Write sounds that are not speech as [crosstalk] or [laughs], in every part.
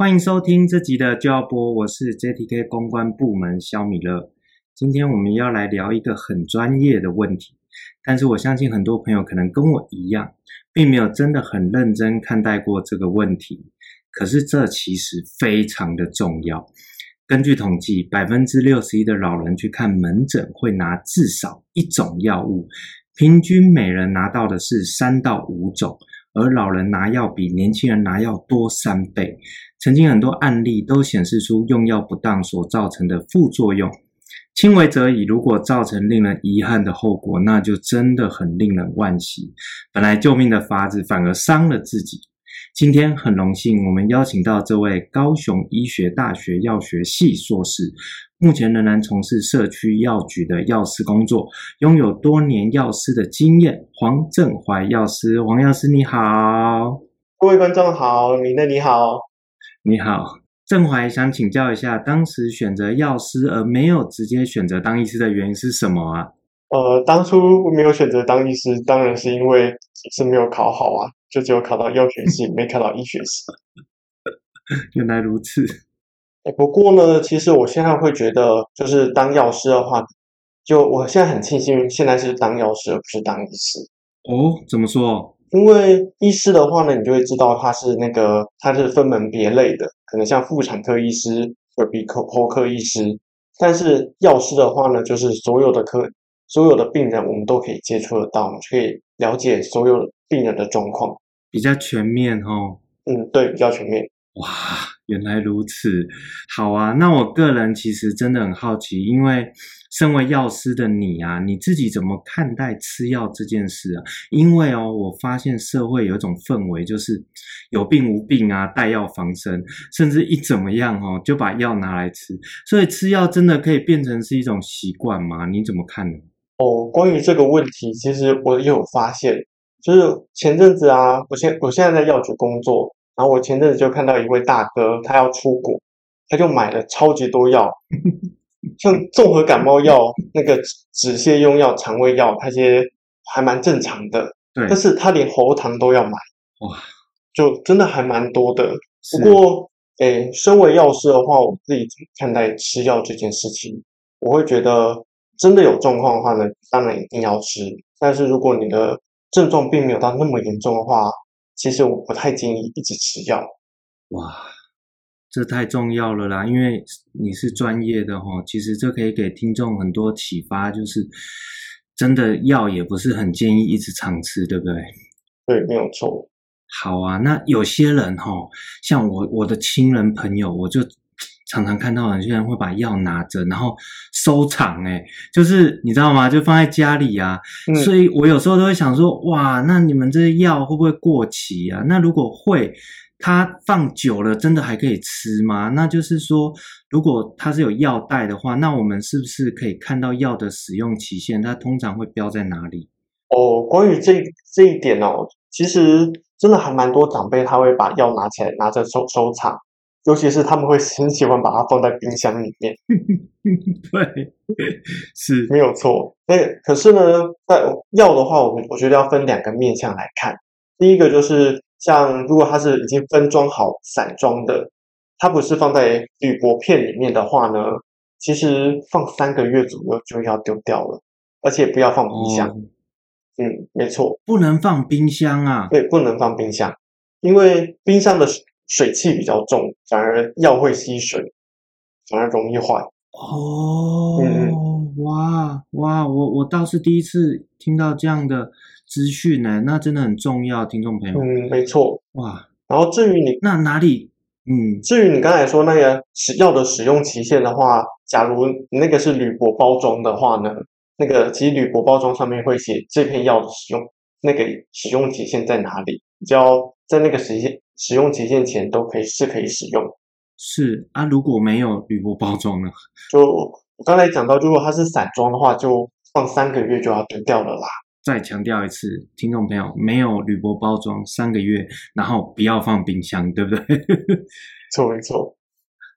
欢迎收听这集的就要播，我是 JTK 公关部门肖米勒。今天我们要来聊一个很专业的问题，但是我相信很多朋友可能跟我一样，并没有真的很认真看待过这个问题。可是这其实非常的重要。根据统计，百分之六十一的老人去看门诊会拿至少一种药物，平均每人拿到的是三到五种。而老人拿药比年轻人拿药多三倍，曾经很多案例都显示出用药不当所造成的副作用，轻微则已，如果造成令人遗憾的后果，那就真的很令人惋惜。本来救命的法子，反而伤了自己。今天很荣幸，我们邀请到这位高雄医学大学药学系硕士。目前仍然从事社区药局的药师工作，拥有多年药师的经验。黄振怀药师，黄药师你好，各位观众好，米勒你好，你好，振怀想请教一下，当时选择药师而没有直接选择当医师的原因是什么啊？呃，当初没有选择当医师，当然是因为是没有考好啊，就只有考到药学系，没考到医学系。[laughs] 原来如此。不过呢，其实我现在会觉得，就是当药师的话，就我现在很庆幸现在是当药师而不是当医师。哦，怎么说？因为医师的话呢，你就会知道他是那个他是分门别类的，可能像妇产科医师、耳鼻喉科医师。但是药师的话呢，就是所有的科、所有的病人，我们都可以接触得到，我们可以了解所有病人的状况，比较全面哦。嗯，对，比较全面。哇，原来如此，好啊。那我个人其实真的很好奇，因为身为药师的你啊，你自己怎么看待吃药这件事啊？因为哦，我发现社会有一种氛围，就是有病无病啊，带药防身，甚至一怎么样哦，就把药拿来吃。所以吃药真的可以变成是一种习惯吗？你怎么看呢？哦，关于这个问题，其实我也有发现，就是前阵子啊，我现我现在在药局工作。然后我前阵子就看到一位大哥，他要出国，他就买了超级多药，[laughs] 像综合感冒药、那个止泻用药、肠胃药，那些还蛮正常的。对，但是他连喉糖都要买，哇，就真的还蛮多的。不过，诶，身为药师的话，我自己看待吃药这件事情，我会觉得真的有状况的话呢，当然一定要吃。但是如果你的症状并没有到那么严重的话，其实我不太建议一直吃药。哇，这太重要了啦！因为你是专业的哦，其实这可以给听众很多启发，就是真的药也不是很建议一直常吃，对不对？对，没有错。好啊，那有些人哈，像我我的亲人朋友，我就。常常看到有些人会把药拿着，然后收藏，哎，就是你知道吗？就放在家里啊。嗯。所以我有时候都会想说，哇，那你们这些药会不会过期啊？那如果会，它放久了真的还可以吃吗？那就是说，如果它是有药袋的话，那我们是不是可以看到药的使用期限？它通常会标在哪里？哦，关于这这一点哦，其实真的还蛮多长辈他会把药拿起来拿着收收藏。尤其是他们会很喜欢把它放在冰箱里面，[laughs] 对，是没有错。那可是呢，在药的话，我们我觉得要分两个面向来看。第一个就是像如果它是已经分装好散装的，它不是放在铝箔片里面的话呢，其实放三个月左右就要丢掉了，而且不要放冰箱。哦、嗯，没错，不能放冰箱啊。对，不能放冰箱，因为冰箱的。水汽比较重，反而药会吸水。反而容易坏。哦，嗯、哇哇，我我倒是第一次听到这样的资讯呢，那真的很重要，听众朋友。嗯，没错。哇，然后至于你那哪里，嗯，至于你刚才说那个使药的使用期限的话，假如那个是铝箔包装的话呢，那个其实铝箔包装上面会写这片药的使用那个使用期限在哪里，只要在那个时间使用期限前都可以是可以使用。是啊，如果没有铝箔包装呢？[laughs] 就我刚才讲到，如果它是散装的话，就放三个月就要丢掉了啦。再强调一次，听众朋友，没有铝箔包装三个月，然后不要放冰箱，对不对？[laughs] 错没错。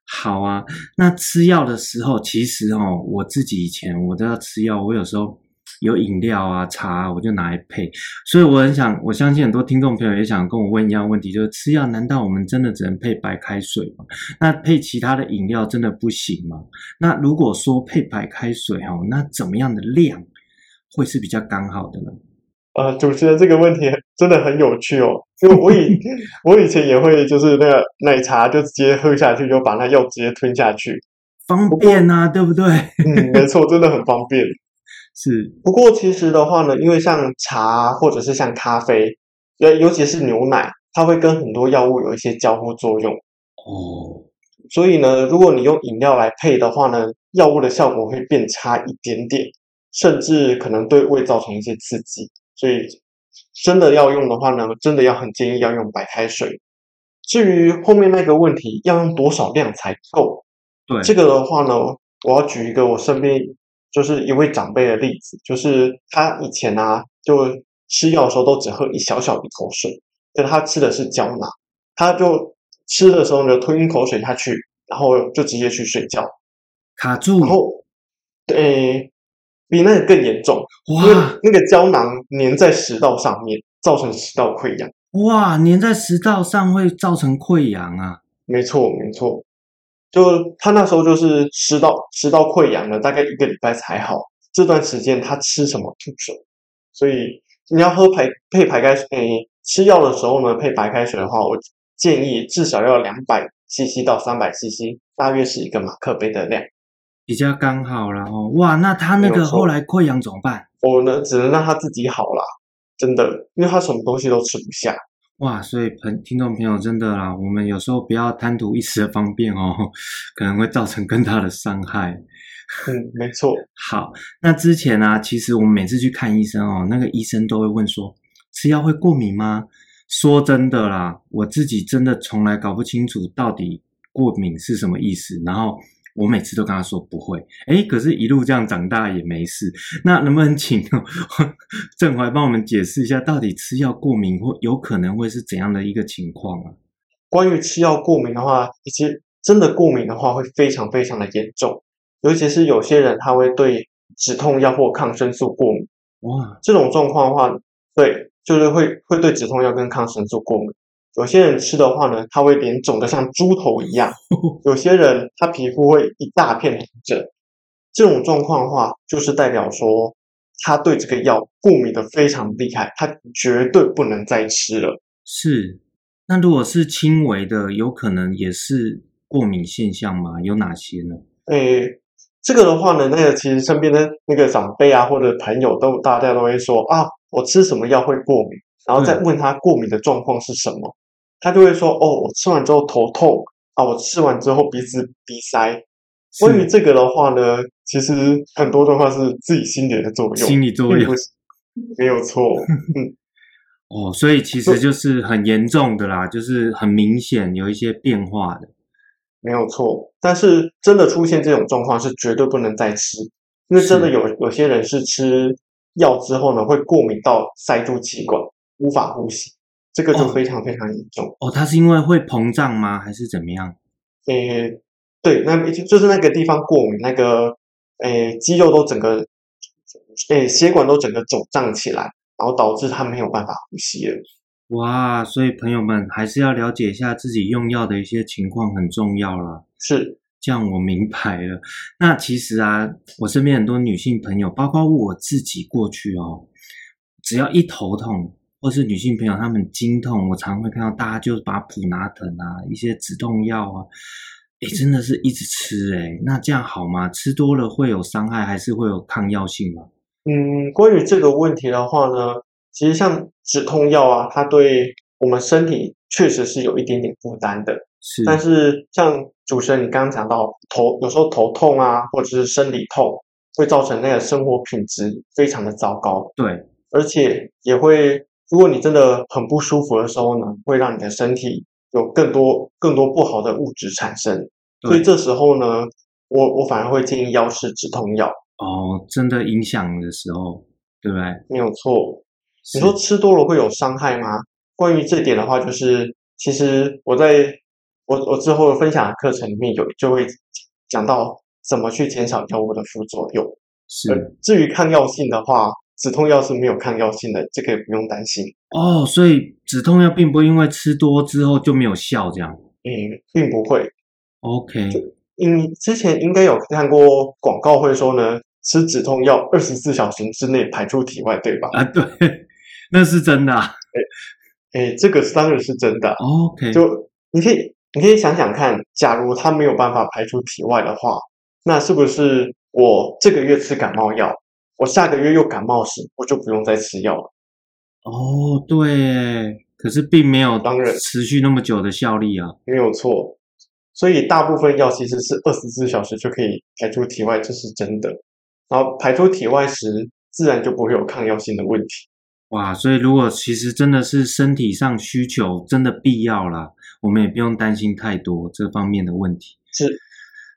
好啊，那吃药的时候，其实哦，我自己以前我都要吃药，我有时候。有饮料啊、茶啊，我就拿来配。所以我很想，我相信很多听众朋友也想跟我问一样问题，就是吃药难道我们真的只能配白开水吗？那配其他的饮料真的不行吗？那如果说配白开水哈，那怎么样的量会是比较刚好的呢？呃，主持人这个问题真的很有趣哦，因为我以 [laughs] 我以前也会就是那个奶茶就直接喝下去，就把那药直接吞下去，方便啊，对不对？嗯，没错，真的很方便。是，不过其实的话呢，因为像茶或者是像咖啡，尤尤其是牛奶，它会跟很多药物有一些交互作用哦。所以呢，如果你用饮料来配的话呢，药物的效果会变差一点点，甚至可能对胃造成一些刺激。所以真的要用的话呢，真的要很建议要用白开水。至于后面那个问题，要用多少量才够？对，这个的话呢，我要举一个我身边。就是一位长辈的例子，就是他以前啊，就吃药的时候都只喝一小小一口水，但他吃的是胶囊，他就吃的时候呢，吞一口水下去，然后就直接去睡觉，卡住，然后，对，比那个更严重，哇，因为那个胶囊粘在食道上面，造成食道溃疡，哇，粘在食道上会造成溃疡啊，没错，没错。就他那时候就是吃到吃到溃疡了，大概一个礼拜才好。这段时间他吃什么吐什么，所以你要喝排配白开水，诶，吃药的时候呢，配白开水的话，我建议至少要两百 CC 到三百 CC，大约是一个马克杯的量，比较刚好了哦。哇，那他那个后来溃疡怎么办？我呢，只能让他自己好了，真的，因为他什么东西都吃不下。哇，所以朋听众朋友真的啦，我们有时候不要贪图一时的方便哦，可能会造成更大的伤害。嗯，没错。[laughs] 好，那之前呢、啊，其实我们每次去看医生哦，那个医生都会问说，吃药会过敏吗？说真的啦，我自己真的从来搞不清楚到底过敏是什么意思，然后。我每次都跟他说不会，哎，可是一路这样长大也没事。那能不能请 [laughs] 郑怀帮我们解释一下，到底吃药过敏或有可能会是怎样的一个情况啊？关于吃药过敏的话，其实真的过敏的话会非常非常的严重，尤其是有些人他会对止痛药或抗生素过敏。哇，这种状况的话，对，就是会会对止痛药跟抗生素过敏。有些人吃的话呢，他会脸肿得像猪头一样；[laughs] 有些人他皮肤会一大片红疹。这种状况的话，就是代表说他对这个药过敏的非常厉害，他绝对不能再吃了。是，那如果是轻微的，有可能也是过敏现象吗？有哪些呢？诶，这个的话呢，那个其实身边的那个长辈啊，或者朋友都大家都会说啊，我吃什么药会过敏，然后再问他过敏的状况是什么。嗯他就会说：“哦，我吃完之后头痛啊，我吃完之后鼻子鼻塞。”关于这个的话呢，其实很多的话是自己心理的作用，心理作用没有错。[laughs] 嗯，哦，所以其实就是很严重的啦，就是很明显有一些变化的，没有错。但是真的出现这种状况是绝对不能再吃，因为真的有有些人是吃药之后呢，会过敏到塞住气管，无法呼吸。这个就非常非常严重哦，它是因为会膨胀吗？还是怎么样？诶，对，那就是那个地方过敏，那个诶肌肉都整个诶血管都整个肿胀起来，然后导致他没有办法呼吸了。哇，所以朋友们还是要了解一下自己用药的一些情况很重要了。是，这样我明白了。那其实啊，我身边很多女性朋友，包括我自己过去哦，只要一头痛。或是女性朋友，她们经痛，我常会看到大家就把普拿疼啊，一些止痛药啊，哎，真的是一直吃哎，那这样好吗？吃多了会有伤害，还是会有抗药性吗？嗯，关于这个问题的话呢，其实像止痛药啊，它对我们身体确实是有一点点负担的。是，但是像主持人你刚刚讲到头，有时候头痛啊，或者是生理痛，会造成那个生活品质非常的糟糕。对，而且也会，如果你真的很不舒服的时候呢，会让你的身体有更多更多不好的物质产生。所以这时候呢，我我反而会建议药师止痛药。哦，真的影响的时候，对不对？没有错。你说吃多了会有伤害吗？关于这点的话，就是其实我在我我之后分享的课程里面有就会讲到怎么去减少药物的副作用。是。至于抗药性的话，止痛药是没有抗药性的，这个不用担心。哦，所以止痛药并不会因为吃多之后就没有效，这样？嗯，并不会。OK。嗯，之前应该有看过广告会说呢，吃止痛药二十四小时之内排出体外，对吧？啊，对，[laughs] 那是真的。啊。哎，这个当然是真的。OK，就你可以你可以想想看，假如它没有办法排出体外的话，那是不是我这个月吃感冒药，我下个月又感冒时，我就不用再吃药了？哦，对，可是并没有当然持续那么久的效力啊，没有错。所以大部分药其实是二十四小时就可以排出体外，这是真的。然后排出体外时，自然就不会有抗药性的问题。哇，所以如果其实真的是身体上需求真的必要啦，我们也不用担心太多这方面的问题。是，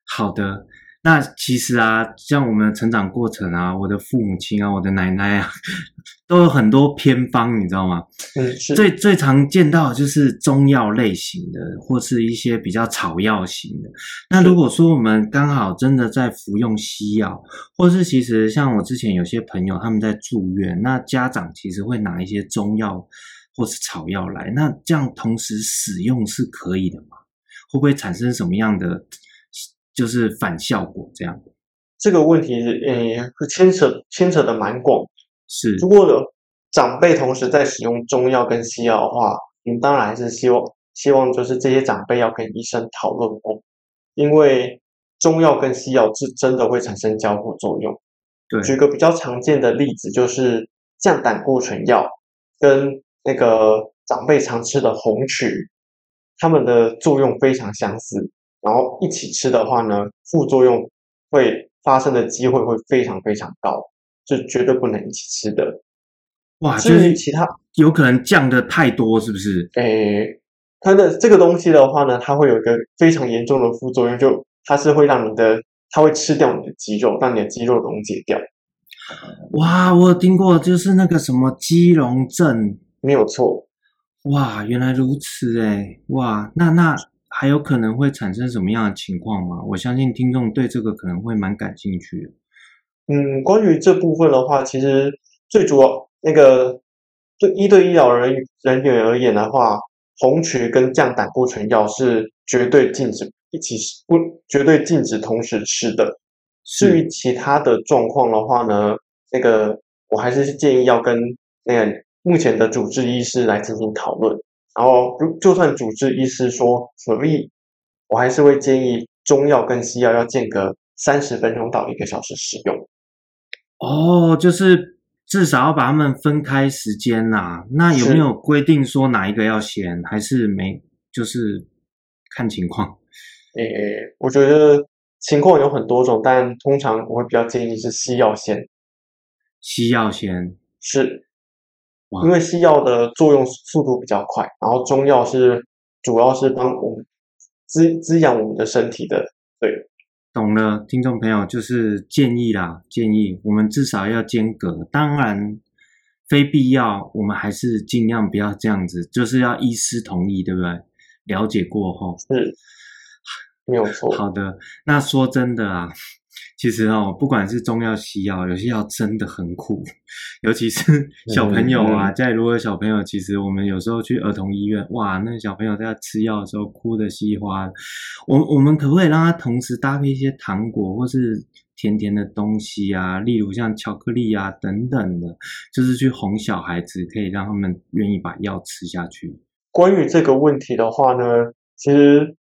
好的。那其实啊，像我们的成长过程啊，我的父母亲啊，我的奶奶啊，[laughs] 都有很多偏方，你知道吗？嗯，是。最最常见到的就是中药类型的，或是一些比较草药型的。那如果说我们刚好真的在服用西药，或是其实像我之前有些朋友他们在住院，那家长其实会拿一些中药或是草药来，那这样同时使用是可以的吗？会不会产生什么样的？就是反效果这样，这个问题诶，会牵扯牵扯的蛮广。是，如果长辈同时在使用中药跟西药的话，你们当然还是希望希望就是这些长辈要跟医生讨论过，因为中药跟西药是真的会产生交互作用。对，举个比较常见的例子，就是降胆固醇药跟那个长辈常吃的红曲，它们的作用非常相似。然后一起吃的话呢，副作用会发生的机会会非常非常高，是绝对不能一起吃的。哇，就是其他有可能降的太多，是不是？诶，它的这个东西的话呢，它会有一个非常严重的副作用，就它是会让你的，它会吃掉你的肌肉，让你的肌肉溶解掉。哇，我有听过，就是那个什么肌溶症，没有错。哇，原来如此诶，哇，那那。还有可能会产生什么样的情况吗？我相信听众对这个可能会蛮感兴趣的。嗯，关于这部分的话，其实最主要那个对一对医疗人人员而言的话，红曲跟降胆固醇药是绝对禁止一起不绝对禁止同时吃的。至于其他的状况的话呢，那个我还是建议要跟那个目前的主治医师来进行讨论。然后，就就算主治医师说可以，我还是会建议中药跟西药要间隔三十分钟到一个小时使用。哦，就是至少要把它们分开时间呐、啊。那有没有规定说哪一个要先，还是没？就是看情况。诶，我觉得情况有很多种，但通常我会比较建议是西药先。西药先是。因为西药的作用速度比较快，然后中药是主要是帮我们滋滋养我们的身体的。对，懂了，听众朋友就是建议啦，建议我们至少要间隔。当然，非必要我们还是尽量不要这样子，就是要医师同意，对不对？了解过后是，没有错。好的，那说真的啊。其实哦，不管是中药、西药，有些药真的很苦，尤其是 [laughs] 小朋友啊。家里如果有小朋友，其实我们有时候去儿童医院，哇，那小朋友在吃药的时候哭得稀花。我我们可不可以让他同时搭配一些糖果或是甜甜的东西啊？例如像巧克力啊等等的，就是去哄小孩子，可以让他们愿意把药吃下去。关于这个问题的话呢，其实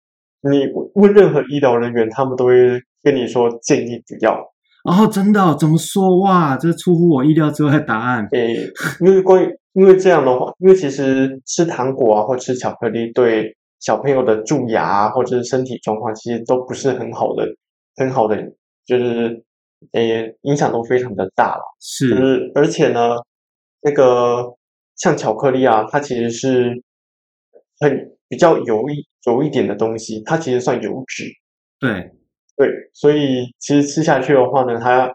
你问任何医疗人员，他们都会跟你说建议不要。哦，真的哦？怎么说？哇，这出乎我意料之外的答案。诶，因为关于因为这样的话，因为其实吃糖果啊，或吃巧克力，对小朋友的蛀牙啊，或者是身体状况，其实都不是很好的，很好的，就是诶，影响都非常的大了。是，就是而且呢，那个像巧克力啊，它其实是很比较油一油一点的东西，它其实算油脂。对。对，所以其实吃下去的话呢，它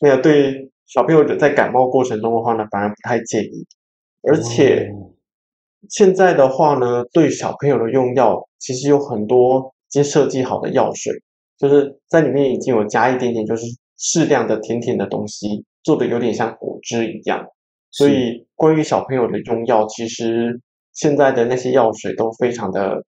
那个对小朋友的在感冒过程中的话呢，反而不太建议。而且现在的话呢，对小朋友的用药，其实有很多已经设计好的药水，就是在里面已经有加一点点，就是适量的甜甜的东西，做的有点像果汁一样。所以关于小朋友的用药，其实现在的那些药水都非常的。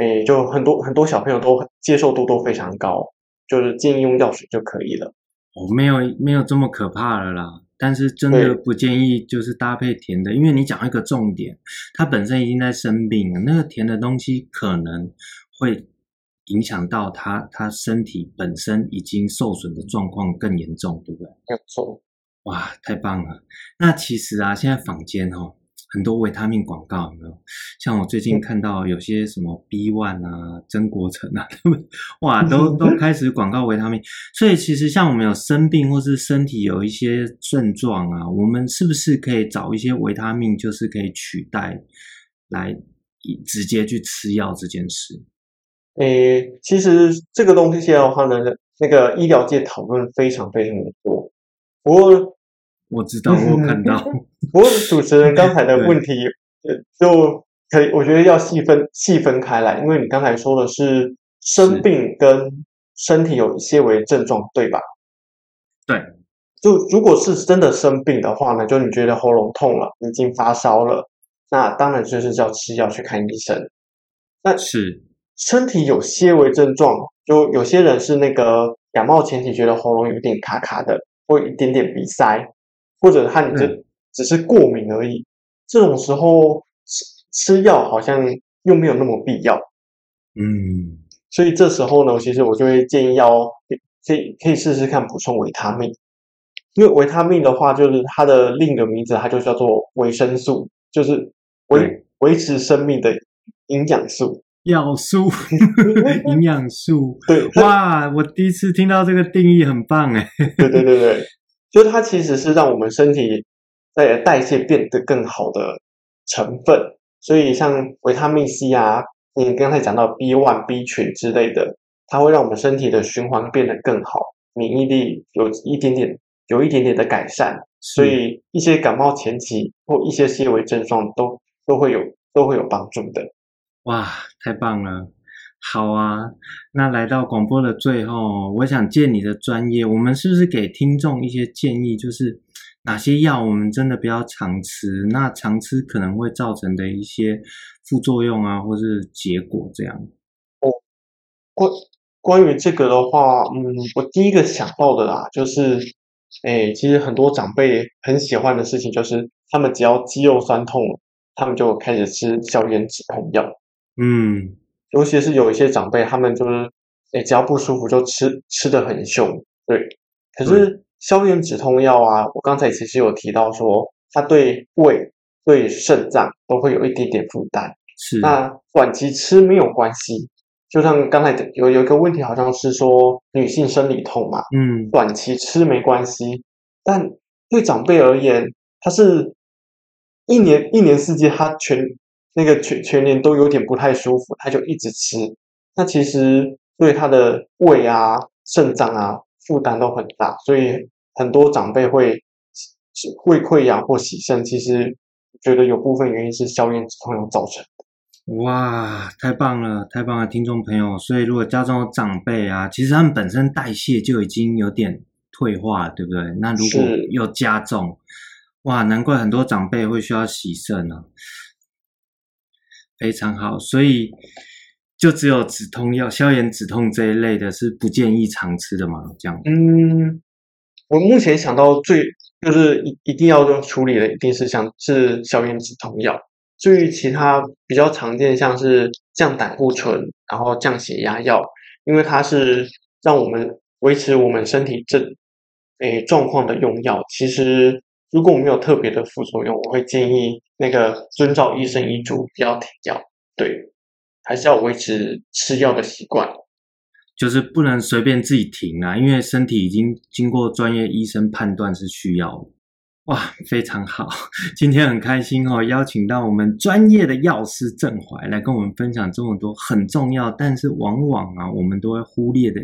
诶，就很多很多小朋友都接受度都非常高，就是建议用药水就可以了。哦，没有没有这么可怕了啦，但是真的不建议就是搭配甜的，因为你讲一个重点，他本身已经在生病了，那个甜的东西可能会影响到他他身体本身已经受损的状况更严重，对不对？没错。哇，太棒了！那其实啊，现在坊间哦。很多维他命广告有没有？像我最近看到有些什么 B One 啊、曾国成啊，[laughs] 他们哇，都 [laughs] 都开始广告维他命。所以其实像我们有生病或是身体有一些症状啊，我们是不是可以找一些维他命，就是可以取代来直接去吃药这件事？诶，其实这个东西现在的话呢，那个医疗界讨论非常非常的多。不过我知道，我看到。[laughs] 不过主持人刚才的问题，就可以，我觉得要细分细分开来，因为你刚才说的是生病跟身体有一些微症状，对吧？对。就如果是真的生病的话呢，就你觉得喉咙痛了，已经发烧了，那当然就是要吃药去看医生。那是身体有些微症状，就有些人是那个感冒前期觉得喉咙有点卡卡的，或一点点鼻塞，或者他你这。嗯。只是过敏而已，这种时候吃吃药好像又没有那么必要，嗯，所以这时候呢，其实我就会建议要可以可以试试看补充维他命，因为维他命的话，就是它的另一个名字，它就叫做维生素，就是维维持生命的营养素，药素，[laughs] 营养素，对，哇，我第一次听到这个定义，很棒哎，对对对对，就它其实是让我们身体。在代谢变得更好的成分，所以像维他命 C 啊，你刚才讲到 B one、B 群之类的，它会让我们身体的循环变得更好，免疫力有一点点、有一点点的改善，所以一些感冒前期或一些细微症状都都会有都会有帮助的。哇，太棒了！好啊，那来到广播的最后，我想借你的专业，我们是不是给听众一些建议，就是？哪些药我们真的不要常吃？那常吃可能会造成的一些副作用啊，或是结果这样。哦，关关于这个的话，嗯，我第一个想到的啦，就是，哎，其实很多长辈很喜欢的事情，就是他们只要肌肉酸痛，他们就开始吃消炎止痛药。嗯，尤其是有一些长辈，他们就是，哎，只要不舒服就吃，吃的很凶。对，可是。嗯消炎止痛药啊，我刚才其实有提到说，它对胃、对肾脏都会有一点点负担。是，那短期吃没有关系，就像刚才有有一个问题，好像是说女性生理痛嘛，嗯，短期吃没关系，但对长辈而言，他是一年一年四季，他全那个全全年都有点不太舒服，他就一直吃，那其实对他的胃啊、肾脏啊负担都很大，所以。很多长辈会胃溃疡或洗肾，其实觉得有部分原因是消炎止痛药造成的。哇，太棒了，太棒了，听众朋友！所以如果家中有长辈啊，其实他们本身代谢就已经有点退化，对不对？那如果又加重，哇，难怪很多长辈会需要洗肾呢、啊。非常好，所以就只有止痛药、消炎止痛这一类的，是不建议常吃的吗？这样？嗯。我目前想到最就是一一定要处理的，一定是像是消炎止痛药。至于其他比较常见，像是降胆固醇，然后降血压药，因为它是让我们维持我们身体正诶状况的用药。其实如果没有特别的副作用，我会建议那个遵照医生医嘱，不要停药。对，还是要维持吃药的习惯，就是不能随便自己停啊，因为身体已经经过专业医生判断是需要。哇，非常好！今天很开心哦，邀请到我们专业的药师郑怀来跟我们分享这么多很重要，但是往往啊我们都会忽略的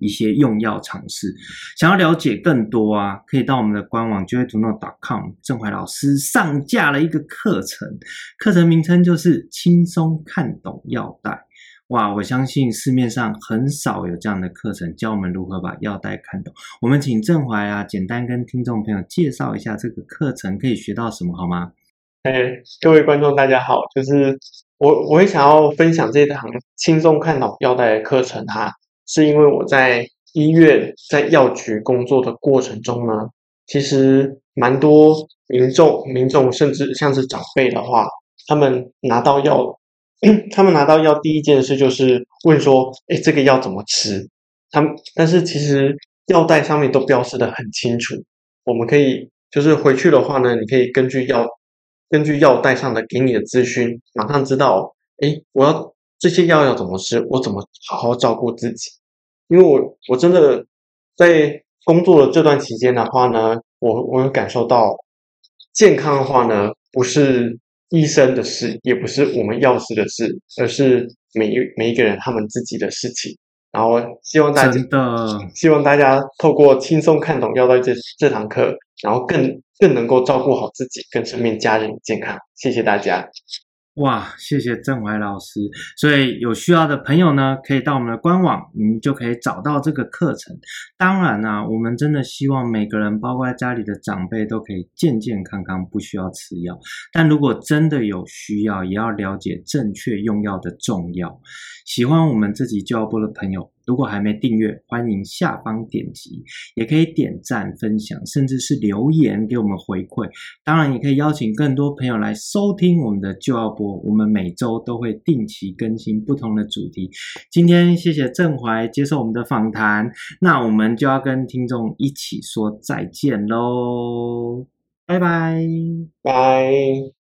一些用药尝试。想要了解更多啊，可以到我们的官网 joytoknow.com，郑怀老师上架了一个课程，课程名称就是轻松看懂药袋。哇，我相信市面上很少有这样的课程教我们如何把药袋看懂。我们请郑怀啊，简单跟听众朋友介绍一下这个课程可以学到什么，好吗？哎，各位观众大家好，就是我我也想要分享这堂轻松看懂药袋的课程哈，是因为我在医院在药局工作的过程中呢，其实蛮多民众民众甚至像是长辈的话，他们拿到药。[clears throat] 他们拿到药第一件事就是问说：“哎，这个药怎么吃？”他们但是其实药袋上面都标示的很清楚，我们可以就是回去的话呢，你可以根据药根据药袋上的给你的资讯，马上知道，哎，我要这些药要怎么吃，我怎么好好照顾自己。因为我我真的在工作的这段期间的话呢，我我有感受到健康的话呢，不是。医生的事也不是我们药师的事，而是每一每一个人他们自己的事情。然后希望大家，的希望大家透过轻松看懂药袋这这堂课，然后更更能够照顾好自己跟身边家人的健康。谢谢大家。哇，谢谢郑怀老师。所以有需要的朋友呢，可以到我们的官网，你们就可以找到这个课程。当然啊，我们真的希望每个人，包括家里的长辈，都可以健健康康，不需要吃药。但如果真的有需要，也要了解正确用药的重要。喜欢我们这集教育播的朋友，如果还没订阅，欢迎下方点击，也可以点赞、分享，甚至是留言给我们回馈。当然，也可以邀请更多朋友来收听我们的就要播。我们每周都会定期更新不同的主题。今天谢谢郑怀接受我们的访谈，那我们就要跟听众一起说再见喽，拜拜，拜。